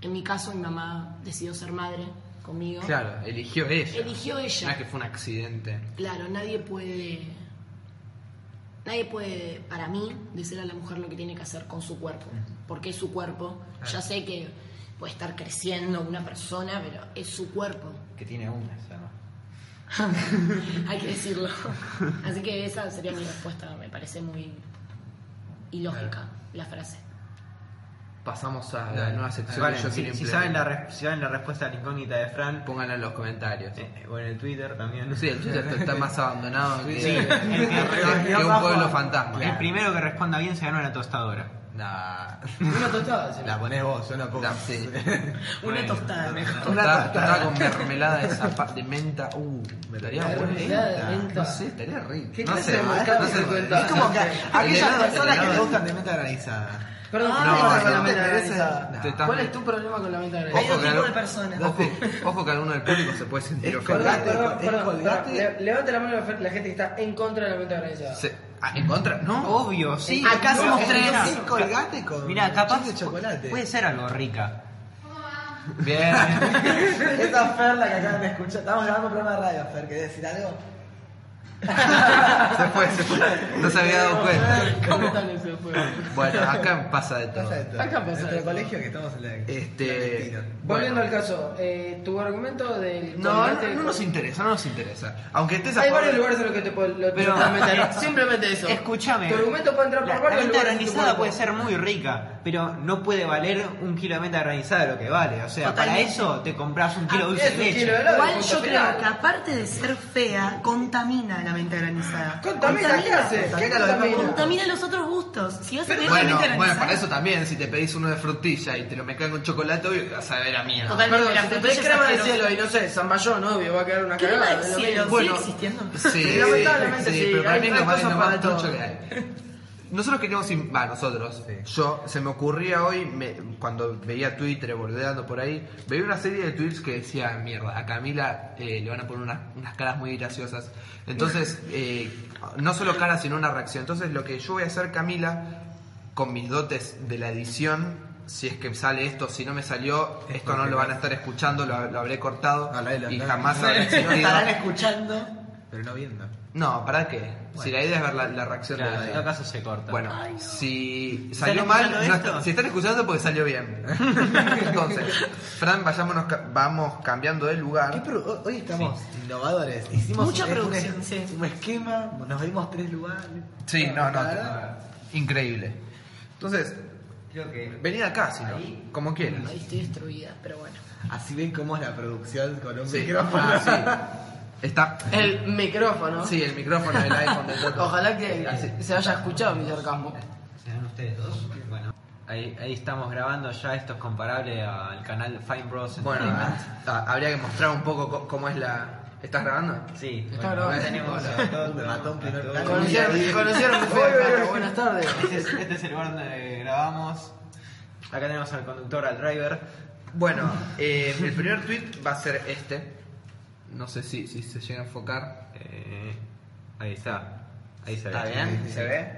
en mi caso mi mamá decidió ser madre conmigo. Claro, eligió ella. Eligió ella. No es que fue un accidente. Claro, nadie puede. Nadie puede, para mí, decirle a la mujer lo que tiene que hacer con su cuerpo. Porque es su cuerpo. Ya sé que puede estar creciendo una persona, pero es su cuerpo. Que tiene además. Hay que decirlo. Así que esa sería mi respuesta. Me parece muy ilógica la frase. Pasamos a la nueva sección Vale, que yo si, saben la, si saben la respuesta a la incógnita de Fran, Pónganla en los comentarios. eh, o en el Twitter también. Sí, el Twitter está más abandonado que, Sí, el que- que un pueblo fantasma. El primero que responda bien se gana una tostadora. Nah. Una tostada, sí. La ponés vos. No, sí. Una tostada mejor. Una Tostada, tostada. con mermelada de, zapa- de menta. Uh, me estaría mermelada de menta. No sé, estaría rico. ¿Qué no clase sé, de mercado no sé. Es como que aquellas personas que te gustan de menta granizada. Perdón, Ah, ¿qué no, pasa no, con la estás- ¿Cuál es tu problema con la Ojo granizada? Hay dos tipos de personas. ojo, ojo que alguno del público se puede sentir ofendido. Levante la mano la la gente que está en contra de la granizada. Se- ah, ¿En contra? ¿No? Obvio, sí. Acá No, somos es tres. colgate con Mira, capaz de chocolate. puede ser algo rica. Bien. Esa Fer la que acaban de escuchar. Estamos grabando un programa de radio, Fer. ¿Querés decir algo? Se fue, se fue. No se había dado cuenta. ¿Cómo tal ese fue? Bueno, acá pasa de todo. Pasa de todo. Acá pasa de todo. colegio que estamos en la. Este, Volviendo al caso, eh, tu argumento del No, no, nos interesa, no nos interesa. Aunque estés a Hay varios lugares en los que te puedo lo- Pero- te puedo meter. Simplemente eso. Escúchame. Tu argumento puede entrar por La, la varios menta lugares. cuerpo. puede ser muy rica, pero no puede valer un kilo de menta granizada lo que vale. O sea, para eso te compras un kilo de Ah, dulce de kilo de leche. helado. Igual yo final. creo que aparte de ser fea, contamina la menta granizada. Contamina, ¿qué hace? ¿Qué Contamina contamina? Contamina los otros gustos. Si vas a pedir la Bueno, bueno, para eso también, si te pedís uno de frutilla y te lo mezclan con chocolate, obvio que vas a ver a mierda. Totalmente. Perdón, si te crema del cielo y no sé, zamballón, obvio, va a quedar una Crema cagada. del cielo. ¿sigue existiendo? Sí, Lamentablemente sí, pero para mí es lo más, lo más trucho que hay. Nosotros queríamos, va, nosotros, yo, se me ocurría hoy, me- cuando veía Twitter, bordeando por ahí, veía una serie de tweets que decía, mierda, a Camila eh, le van a poner unas, unas caras muy graciosas. Entonces, eh, no solo caras, sino una reacción. Entonces, lo que yo voy a hacer, Camila, con mis dotes de la edición, si es que sale esto, si no me salió, esto no lo van a estar escuchando, lo, lo habré cortado No, la- la- y jamás no. Estarán escuchando, pero no viendo. No, ¿para qué? Si la idea es ver la, la reacción Claro, de en la todo caso se corta. Bueno, Ay, no. si ¿Están salió mal, no si están escuchando porque salió bien. Entonces, Fran, vayámonos, vamos cambiando de ¿Qué lugar. pro- Hoy estamos innovadores. Hicimos Mucha un, producción, un, sí. un esquema, nos dimos tres lugares. Sí, no, no, increíble. Entonces, Creo que venid acá, si no, como quieran. Ahí estoy destruida, pero bueno. Así ven cómo es la producción con un Sí. micrófono. Ah, sí. Está. El micrófono. Sí, el micrófono del iPhone de Toto. Ojalá que se, se haya escuchado mi sarcasmo. ¿Serán ustedes dos? Bueno, ahí, ahí estamos grabando ya. Esto es comparable al canal Fine Bros. Bueno, Entertainment. ah, habría que mostrar un poco co- cómo es la. ¿Estás grabando? Sí, Está bueno, acá grabando. tenemos a Toto, Me mató un primer a plano. Toto. Conocieron, conocieron mi fe de cara. Buenas tardes. Este es, este es el lugar donde grabamos. Acá tenemos al conductor, al driver. Bueno, eh, el primer tweet va a ser este. No sé si, si se llega a enfocar. Eh, ahí está. Ahí se ve. ¿Está bien? ¿Se ve?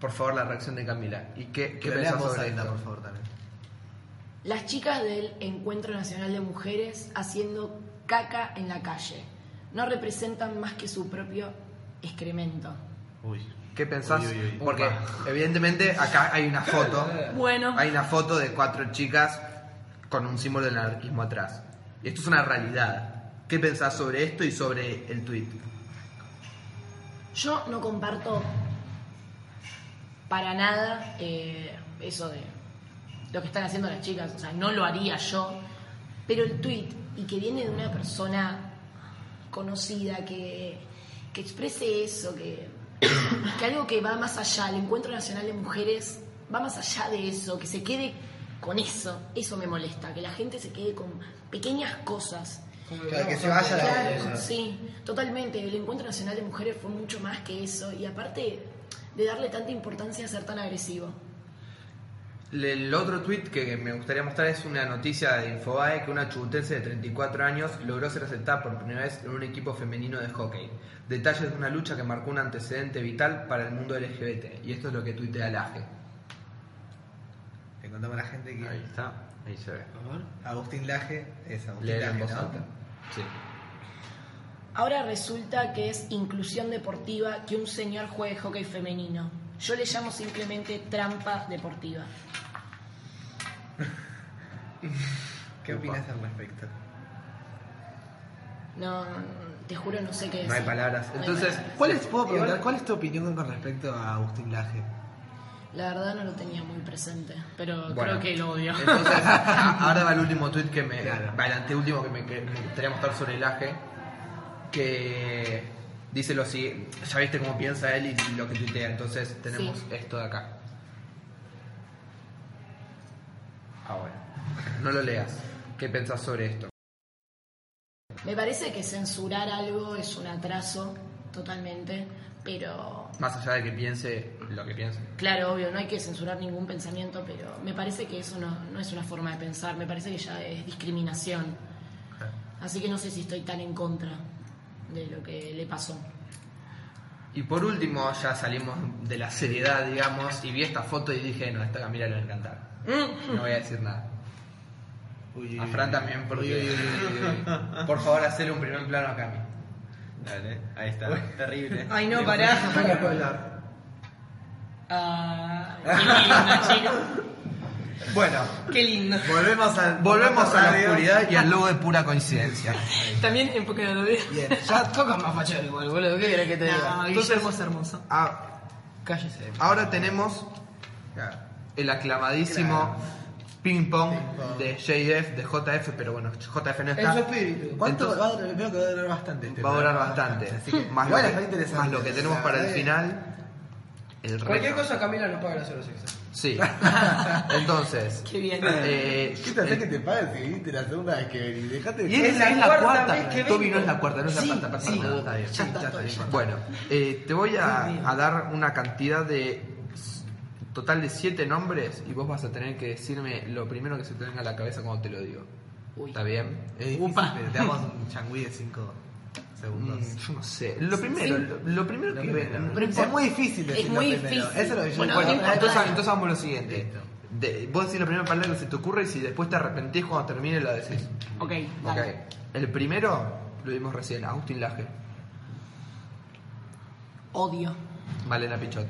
Por favor, la reacción de Camila. ¿Y qué, Que qué pensás sobre esto? por favor, también. Las chicas del Encuentro Nacional de Mujeres haciendo caca en la calle. No representan más que su propio excremento. Uy. ¿Qué pensás? Uy, uy, uy. Porque evidentemente acá hay una foto. Bueno, Hay una foto de cuatro chicas con un símbolo del anarquismo atrás. Y esto es una realidad. ¿Qué pensás sobre esto y sobre el tweet? yo no comparto para nada eh, eso de lo que están haciendo las chicas. O sea, no lo haría yo. Pero el tweet, y que viene de una persona conocida que, que exprese eso, que, que algo que va más allá, el Encuentro Nacional de Mujeres va más allá de eso, que se quede con eso, eso me molesta, que la gente se quede con pequeñas cosas. Claro, que se vaya de Claro, sí, totalmente. El Encuentro Nacional de Mujeres fue mucho más que eso, y aparte de darle tanta importancia a ser tan agresivo. El otro tweet que me gustaría mostrar es una noticia de Infobae que una chubutense de 34 años logró ser aceptada por primera vez en un equipo femenino de hockey. Detalles de una lucha que marcó un antecedente vital para el mundo LGBT. Y esto es lo que tuitea Laje. Le contamos a la gente que Ahí está. Ahí se ve. Agustín Laje es Agustín Laje, en voz ¿no? alta. Sí. Ahora resulta que es inclusión deportiva que un señor juegue hockey femenino. Yo le llamo simplemente trampa deportiva. ¿Qué opinas al respecto? No, te juro, no sé qué No hay decir. palabras. No hay Entonces, palabras. ¿Cuál es, puedo preguntar, ¿cuál es tu opinión con respecto a Agustín Laje? La verdad no lo tenía muy presente, pero Bueno, creo que lo odio. Entonces, ahora va el último tweet que me. Claro. Va el anteúltimo que me, que me gustaría mostrar sobre el aje. Que dice lo siguiente. Ya viste cómo piensa él y lo que tuitea. Entonces, tenemos Sí. esto de acá. Ahora. No lo leas. ¿Qué pensás sobre esto? Me parece que censurar algo es un atraso, totalmente, pero Más allá de que piense lo que piense. claro, obvio, no hay que censurar ningún pensamiento, pero me parece que eso no, no es una forma de pensar, me parece que ya es discriminación. Así que no sé si estoy tan en contra de lo que le pasó. Y por último, ya salimos de la seriedad, digamos, y vi esta foto y dije, no, esta Camila le va a encantar. No voy a decir nada. Uy, A Fran también, porque... Uy, uy, uy, uy, uy. Por favor, hacele un primer plano a Cami. Dale, ahí está. Terrible. Ay, no, pará. Ah, chicos. Bueno, Qué lindo. Volvemos al volvemos a la oscuridad y al logo de pura coincidencia. También en poca de Bien, Ya toca más fachero igual, boludo. ¿Qué querés que te diga? No, Entonces- es hermoso. Ah, Cállese. ahora tenemos el aclamadísimo ping pong Ping pong. de JF, de JF, pero bueno, JF no En está. su espíritu. ¿Cuánto Entonces- va a durar? Veo que va a durar bastante. este Va a durar programa, bastante. Así que, más, igual lo está que, interesante. más lo que tenemos O sea, para el final. El Cualquier reto. cosa Camila nos paga las horas. Sí. Entonces. Qué bien. eh, ¿Qué te hace el- que te pagues si viniste la segunda vez que venís? Dejate de Y es, Es la es la cuarta Toby no es la cuarta, no es la Sí, cuarta persona. sí. Está bien. Ya está, todo bien. Bueno, eh, te voy a, a dar una cantidad de total de siete nombres y vos vas a tener que decirme lo primero que se te venga a la cabeza cuando te lo digo. Uy. ¿Está bien? Difícil, Upa. pero te damos un changüí de 5 segundos. Mm, yo no sé. Lo primero, lo, lo primero Lo que primero. Pero es muy difícil es decirlo muy primero. difícil. Eso es lo que yo Bueno, entonces, entonces hagamos lo siguiente. De- vos decís la primera palabra que se te ocurre y si después te arrepentís cuando termine lo decís. Ok, Ok. dale. El primero lo vimos recién, Agustín Laje, Odio. Malena Pichot.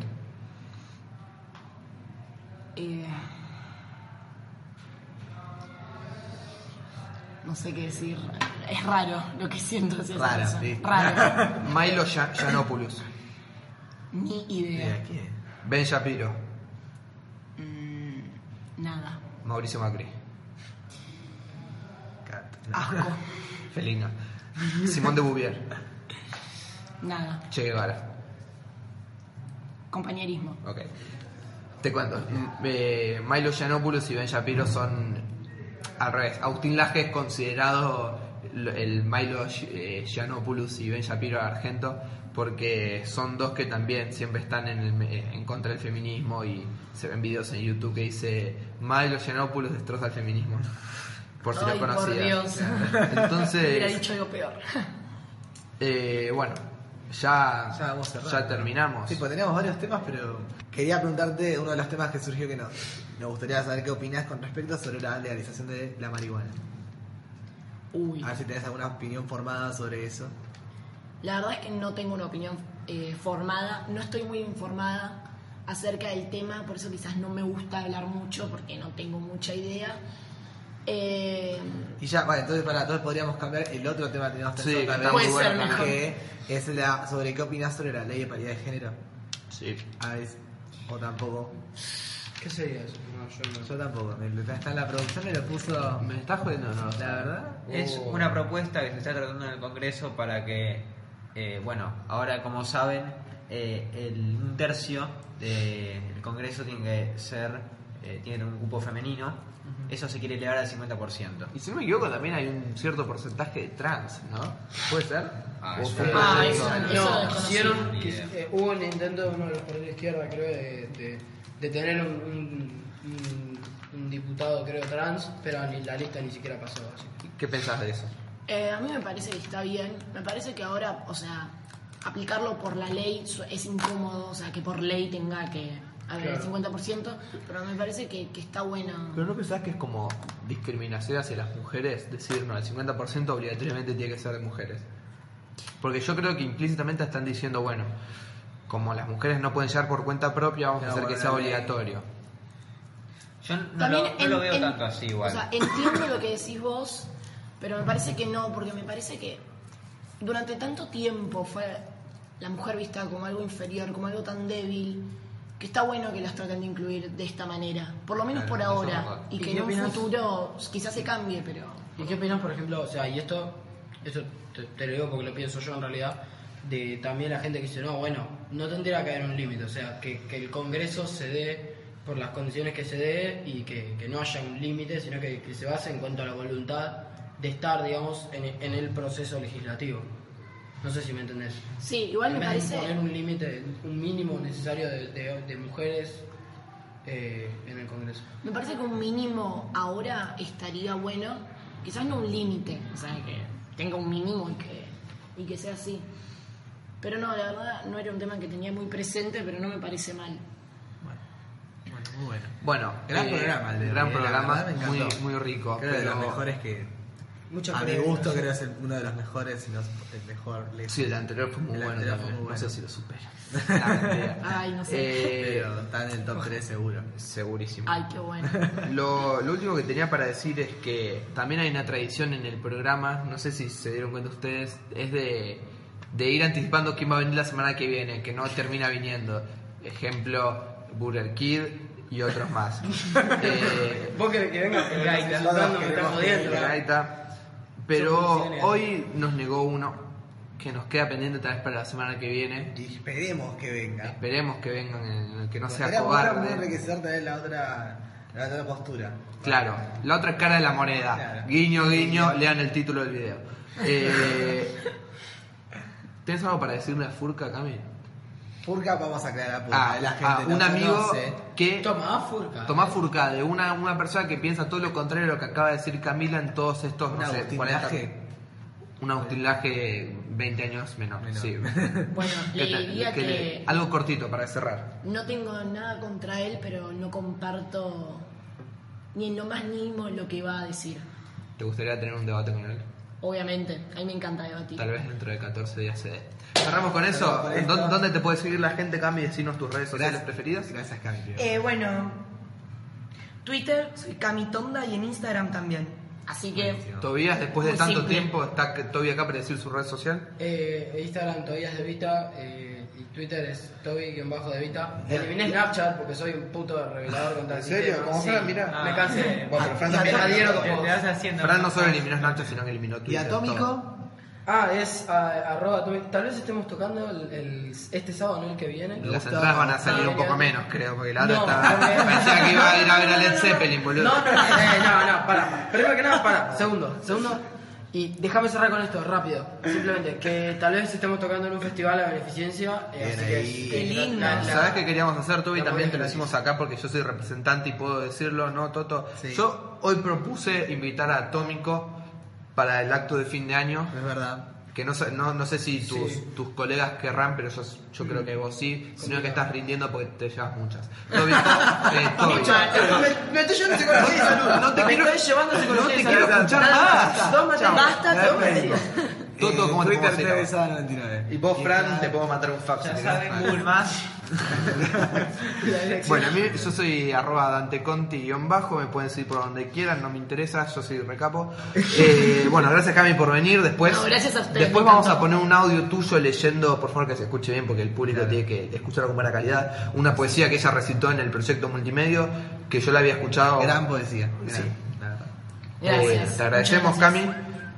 Eh, no sé qué decir. Es raro lo que siento hacia esa Raro, persona. sí. Raro. Milo Ya- Yiannopoulos. Ni ¿De idea. quién? Ben Shapiro. Mm, nada. Mauricio Macri. Cat. Asco. Felino. Simón de Bouvier. Nada. Che Guevara. Compañerismo. Ok. Te cuento. Eh, Milo Yiannopoulos y Ben Shapiro son al revés. Agustín Laje es considerado el Milo eh, Yiannopoulos y Ben Shapiro argento porque son dos que también siempre están en, el me- en contra del feminismo y se ven videos en YouTube que dice Milo Yiannopoulos destroza el feminismo. Por si Ay, lo por conocías. Dios. Hubiera Entonces, dicho algo peor. eh, bueno, ya, Ya vamos cerrando. ya terminamos. Sí, pues teníamos varios temas, pero quería preguntarte uno de los temas que surgió que nos, nos gustaría saber qué opinas con respecto sobre la legalización de la marihuana. Uy. A ver si tenés alguna opinión formada sobre eso. La verdad es que no tengo una opinión eh, formada, no estoy muy informada acerca del tema, por eso quizás no me gusta hablar mucho porque no tengo mucha idea. Eh, Y ya, vale, entonces para todos podríamos cambiar el otro tema que teníamos Sí, pensado que también, está muy Puede ser bueno, mejor. que es la, sobre qué opinas sobre la ley de paridad de género. Sí. A ver, o tampoco. ¿Qué sería eso? No, yo no Yo tampoco. me- Está en la producción me lo puso. ¿Me estás jodiendo no? La verdad. Es Oh. una propuesta que se está tratando en el Congreso para que, eh, bueno, ahora como saben, eh, el, un tercio del Congreso tiene que ser, eh, tiene un cupo femenino. Eso se quiere elevar al 50%. Y si no me equivoco, también hay un cierto porcentaje de trans, ¿no? ¿Puede ser? Ah, ¿O eso fue Ah, No, eso hicieron, que- eh, hubo un intento de uno de los partidos de izquierda, creo, de, de, de tener un, un, un- un diputado, creo, trans, pero ni la lista ni siquiera pasó. Así. ¿Qué pensás de eso? eh, a mí me parece que está bien, me parece que ahora, o sea, aplicarlo por la ley es incómodo, o sea, que por ley tenga que haber el Claro. 50%, pero me parece que, que está bueno. ¿Pero no pensás que es como discriminación hacia las mujeres? Decir, no, el 50% obligatoriamente tiene que ser de mujeres. Porque yo creo que implícitamente están diciendo, bueno, como las mujeres no pueden llegar por cuenta propia, vamos a hacer que sea obligatorio. Yo no, También lo, no en- lo veo en- tanto así igual. O sea, entiendo lo que decís vos, pero me parece que no, porque me parece que durante tanto tiempo fue la mujer vista como algo inferior, como algo tan débil, que está bueno que las traten de incluir de esta manera, por lo menos por ahora, y ¿Y que en un opinas? futuro quizás se cambie, pero... ¿Y qué opinas, por ejemplo, o sea, y esto, esto te, te lo digo porque lo pienso yo en realidad, de también la gente que dice, no, bueno, no tendría que haber un límite, o sea, que, que el Congreso se dé por las condiciones que se dé y que, que no haya un límite, sino que, que se base en cuanto a la voluntad de estar, digamos, en, en el proceso legislativo. No sé si me entendés. Sí, igual me parece... poner un límite, un mínimo necesario de, de- de mujeres eh, en el Congreso. Me parece que un mínimo ahora estaría bueno, quizás no un límite, o sea, que tenga un mínimo y que, y que sea así. Pero no, la verdad no era un tema que tenía muy presente, pero no me parece mal. Bueno, muy bueno. Bueno, Gran eh, programa el de gran eh, programa, muy, muy rico. Creo que de los pero- mejores que. Mucha a mi gusto creo que es el- uno de los mejores, si no es el mejor. Le- Sí, el anterior fue muy El bueno anterior también. fue muy No sé si lo supera. Ah. Ay, no sé. Eh, Pero está en el top 3 seguro. segurísimo. Ay, qué bueno. Lo, lo último que tenía para decir es que también hay una tradición en el programa, no sé si se dieron cuenta ustedes, es de, de ir anticipando quién va a venir la semana que viene, que no termina viniendo. Ejemplo, Burger Kid y otros más. Eh, Vos querés que venga el gaita, me que jodiendo. Gaita. Pero hoy nos negó uno que nos queda pendiente tal vez para la semana que viene. Y esperemos que venga. Esperemos que vengan, en- que no sea cobarde. enriquecer también la otra, la otra postura. Claro, la otra cara de la moneda. Claro. Guiño, guiño, lean el título del video. Eh, ¿Tienes algo para decirle a Furca, Cami? Furca, vamos a aclarar porque Ah, la gente a no un amigo conoce. que Toma, Furca. Tomás Furcade, una, una persona que piensa todo lo contrario de lo que acaba de decir Camila en todos estos, no sé, Agustín 40 Laje. Un Agustín Laje 20 años menor, Menor. sí. Bueno, le diría que Algo cortito para cerrar. no tengo nada contra él, pero no comparto ni en lo más mínimo lo que va a decir. ¿Te gustaría tener un debate con él? Obviamente, a mí me encanta debatir. Tal vez dentro de 14 días se dé. Cerramos con eso. Cerramos con esto. ¿Dó- ¿Dónde te puede seguir la gente, Cami? Decinos tus redes sociales Gracias. preferidas. Gracias, Cami. Eh, bueno, Twitter, soy Camitonda y en Instagram también. Así que, Tobías, después de Muy tanto simple. tiempo, está Toby acá para decir su red social. Eh, Instagram Tobías de Vita eh, Twitter es Toby-de Vita. Eliminé Snapchat porque soy un puto revelador contra el ¿En serio? sistema. ¿Como Sí. Fran? Mirá. Me cansé. Bueno, pero Fran Me también- adhiero con Te, vos. te vas haciendo. Fran no solo eliminó Snapchat, sino que eliminó ¿Y Twitter. Atómico? todo. Ah, es ah, arroba Toby. Tal vez estemos tocando el, el- este sábado, ¿no? El que viene. Las entradas van a salir un Ah, poco menos, creo, porque la otra No, porque- Parecía que iba a ir a ver a Led Zeppelin, boludo. No, no, no, eh, no, no, para. Primero que nada, para. Segundo, segundo. Y déjame cerrar con esto, rápido. Simplemente, que tal vez estemos tocando en un festival a beneficencia. eh, así que, Qué lindo. ¿Sabes qué queríamos hacer, Toby? También te lo hicimos acá porque yo soy representante y puedo decirlo, ¿no, Toto? Sí. Yo hoy propuse invitar a Atómico para el acto de fin de año. Es verdad. Que no, sé- no, no sé si tus, Sí. tus colegas querrán, pero yo, yo creo que vos sí, sino que estás rindiendo porque te llevas muchas. Toby, eh. Me, me estoy llevando psicología y salud. No te Me quiero, estoy llevando no te quiero escuchar Nada, más. Materias. Basta, dos materias. Toto, ¿cómo te Twitter podemos seguir a TV vos? Sábado 99. Y vos, Fran, te puedo mandar un fax. Ya saben. Google más. Bueno, a mí yo soy arroba Dante Conti-bajo, me pueden seguir por donde quieran, no me interesa, yo soy recapo. Eh, bueno, gracias Cami por venir, después, No, gracias a ustedes, después vamos a poner un audio tuyo leyendo, por favor que se escuche bien porque el público tiene que escucharlo con buena calidad, una poesía que ella recitó en el proyecto multimedio, que yo la había escuchado. Gran poesía. gran, Sí. la verdad. gracias. Eh, te agradecemos Cami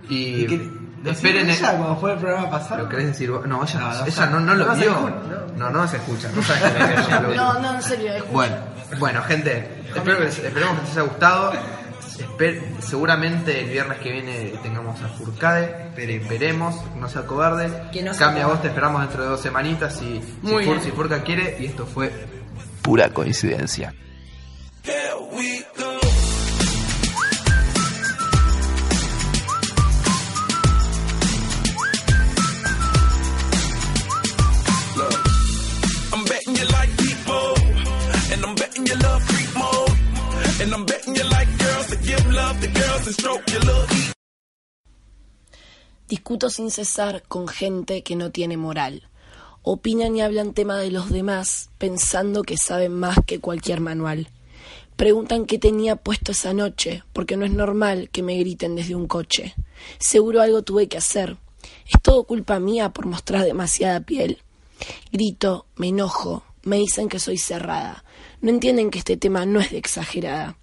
y, ¿Y qué- esperen el- ella cuando fue el programa pasado? ¿Lo querés decir vos? No, ella, No, no ella sabe. no, no lo No vio. No, no se escucha. No sabes que lo vio. No, no, en serio, escucha. Bueno, bueno, gente, espero que, esperemos que les haya gustado. Esper- seguramente el viernes que viene tengamos a Furcade. Esperemos, no sea cobarde. Que no sea Cambia vos, te esperamos dentro de dos semanitas. Si, si, Muy Fur- bien. si Furca quiere. Y esto fue pura coincidencia. And I'm like girls give love girls stroke ego. Discuto sin cesar con gente que no tiene moral. Opinan y hablan tema de los demás pensando que saben más que cualquier manual. Preguntan qué tenía puesto esa noche, porque no es normal que me griten desde un coche. Seguro algo tuve que hacer. Es todo culpa mía por mostrar demasiada piel. Grito, me enojo, me dicen que soy cerrada. No entienden que este tema no es de exagerada.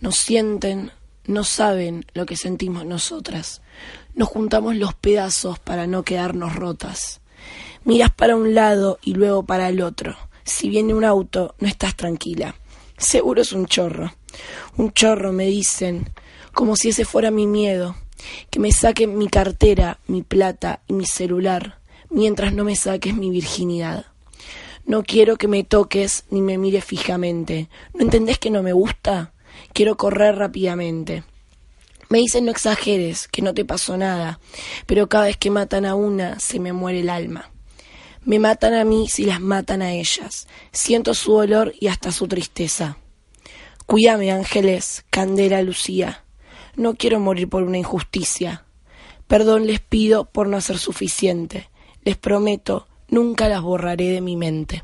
No sienten, no saben lo que sentimos nosotras. Nos juntamos los pedazos para no quedarnos rotas. Miras para un lado y luego para el otro. Si viene un auto, no estás tranquila. Seguro es un chorro. Un chorro, me dicen, como si ese fuera mi miedo. Que me saquen mi cartera, mi plata y mi celular, mientras no me saques mi virginidad. No quiero que me toques ni me mires fijamente. ¿No entendés que no me gusta? Quiero correr rápidamente. Me dicen no exageres, que no te pasó nada, pero cada vez que matan a una se me muere el alma. Me matan a mí si las matan a ellas. Siento su dolor y hasta su tristeza. Cuídame, ángeles, Candela, Lucía. No quiero morir por una injusticia. Perdón les pido por no ser suficiente. Les prometo, nunca las borraré de mi mente.